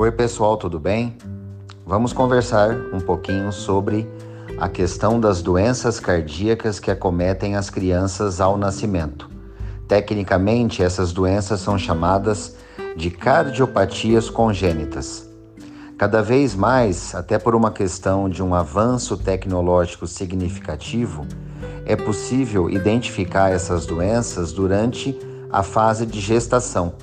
Oi, pessoal, tudo bem? Vamos conversar um pouquinho sobre a questão das doenças cardíacas que acometem as crianças ao nascimento. Tecnicamente, essas doenças são chamadas de cardiopatias congênitas. Cada vez mais, até por uma questão de um avanço tecnológico significativo, é possível identificar essas doenças durante a fase de gestação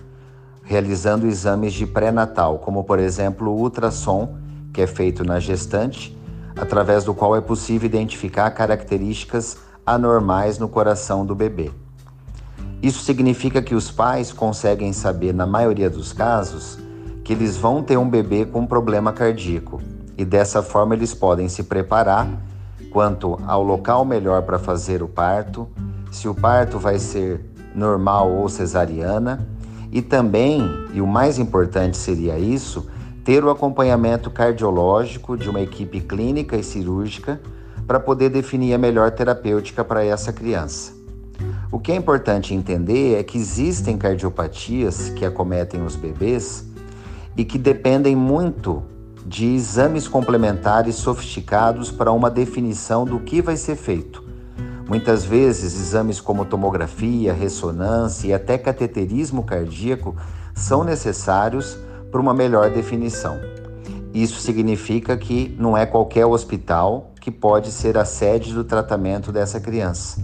realizando exames de pré-natal, como por exemplo o ultrassom, que é feito na gestante, através do qual é possível identificar características anormais no coração do bebê. Isso significa que os pais conseguem saber, na maioria dos casos, que eles vão ter um bebê com problema cardíaco e dessa forma eles podem se preparar quanto ao local melhor para fazer o parto, se o parto vai ser normal ou cesariana e também, e o mais importante seria isso, ter o acompanhamento cardiológico de uma equipe clínica e cirúrgica para poder definir a melhor terapêutica para essa criança. O que é importante entender é que existem cardiopatias que acometem os bebês e que dependem muito de exames complementares sofisticados para uma definição do que vai ser feito. Muitas vezes, exames como tomografia, ressonância e até cateterismo cardíaco são necessários para uma melhor definição. Isso significa que não é qualquer hospital que pode ser a sede do tratamento dessa criança.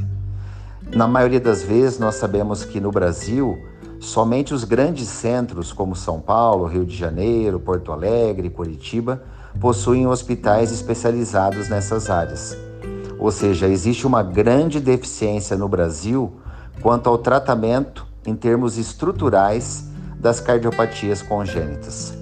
Na maioria das vezes, nós sabemos que no Brasil, somente os grandes centros como São Paulo, Rio de Janeiro, Porto Alegre, Curitiba possuem hospitais especializados nessas áreas. Ou seja, existe uma grande deficiência no Brasil quanto ao tratamento em termos estruturais das cardiopatias congênitas.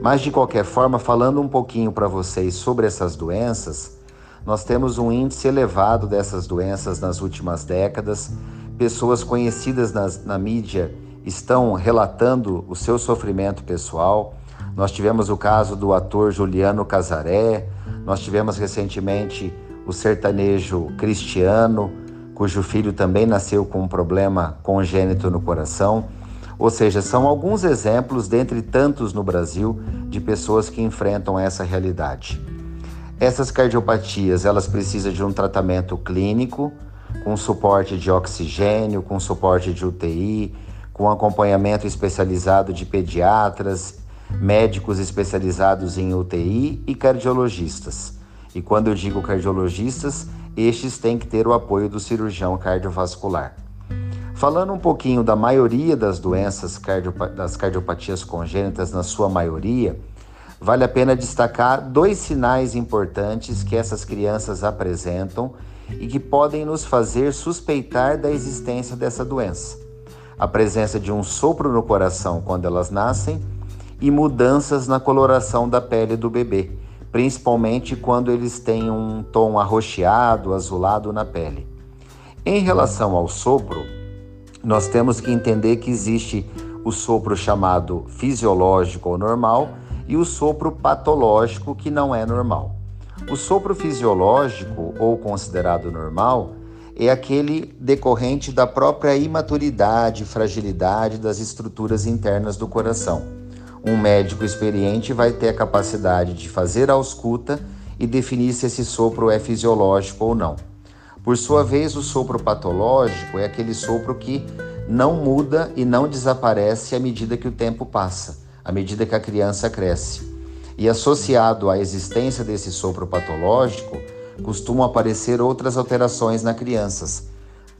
Mas de qualquer forma, falando um pouquinho para vocês sobre essas doenças, nós temos um índice elevado dessas doenças nas últimas décadas. Pessoas conhecidas nas, na mídia estão relatando o seu sofrimento pessoal. Nós tivemos o caso do ator Juliano Casaré, nós tivemos recentemente o sertanejo Cristiano, cujo filho também nasceu com um problema congênito no coração. Ou seja, são alguns exemplos, dentre tantos no Brasil, de pessoas que enfrentam essa realidade. Essas cardiopatias, elas precisam de um tratamento clínico, com suporte de oxigênio, com suporte de UTI, com acompanhamento especializado de pediatras, médicos especializados em UTI e cardiologistas. E quando eu digo cardiologistas, estes têm que ter o apoio do cirurgião cardiovascular. Falando um pouquinho da maioria das doenças das cardiopatias congênitas, na sua maioria, vale a pena destacar dois sinais importantes que essas crianças apresentam e que podem nos fazer suspeitar da existência dessa doença. A presença de um sopro no coração quando elas nascem e mudanças na coloração da pele do bebê, principalmente quando eles têm um tom arroxeado, azulado na pele. Em relação ao sopro, nós temos que entender que existe o sopro chamado fisiológico ou normal e o sopro patológico que não é normal. O sopro fisiológico ou considerado normal é aquele decorrente da própria imaturidade fragilidade das estruturas internas do coração. Um médico experiente vai ter a capacidade de fazer a ausculta e definir se esse sopro é fisiológico ou não. Por sua vez, o sopro patológico é aquele sopro que não muda e não desaparece à medida que o tempo passa, à medida que a criança cresce. E associado à existência desse sopro patológico, costumam aparecer outras alterações nas crianças,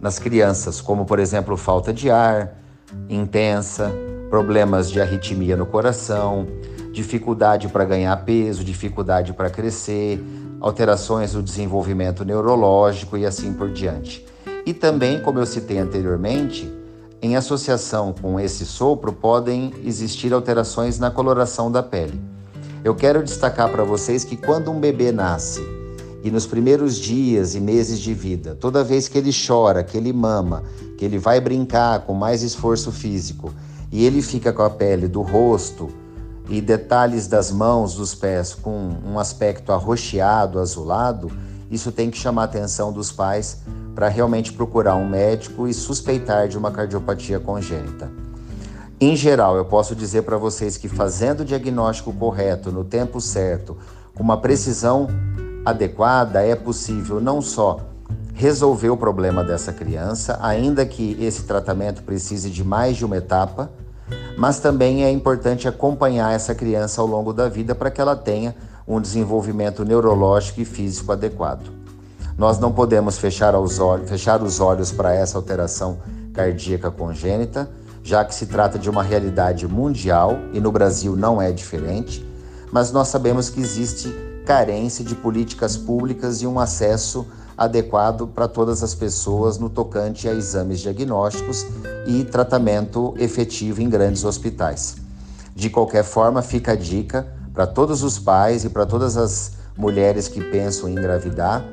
nas crianças, como por exemplo falta de ar intensa, problemas de arritmia no coração, dificuldade para ganhar peso, dificuldade para crescer, alterações no desenvolvimento neurológico e assim por diante. E também, como eu citei anteriormente, em associação com esse sopro podem existir alterações na coloração da pele. Eu quero destacar para vocês que quando um bebê nasce e nos primeiros dias e meses de vida, toda vez que ele chora, que ele mama, que ele vai brincar com mais esforço físico, e ele fica com a pele do rosto e detalhes das mãos, dos pés com um aspecto arroxeado, azulado, isso tem que chamar a atenção dos pais para realmente procurar um médico e suspeitar de uma cardiopatia congênita. Em geral, eu posso dizer para vocês que fazendo o diagnóstico correto, no tempo certo, com uma precisão adequada, é possível não só resolver o problema dessa criança, ainda que esse tratamento precise de mais de uma etapa, mas também é importante acompanhar essa criança ao longo da vida para que ela tenha um desenvolvimento neurológico e físico adequado. Nós não podemos fechar os olhos, fechar os olhos para essa alteração cardíaca congênita, já que se trata de uma realidade mundial e no Brasil não é diferente, mas nós sabemos que existe carência de políticas públicas e um acesso adequado para todas as pessoas no tocante a exames diagnósticos e tratamento efetivo em grandes hospitais. De qualquer forma, fica a dica para todos os pais e para todas as mulheres que pensam em engravidar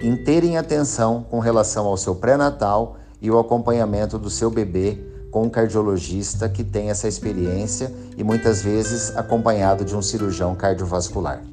em terem atenção com relação ao seu pré-natal e o acompanhamento do seu bebê com um cardiologista que tem essa experiência e muitas vezes acompanhado de um cirurgião cardiovascular.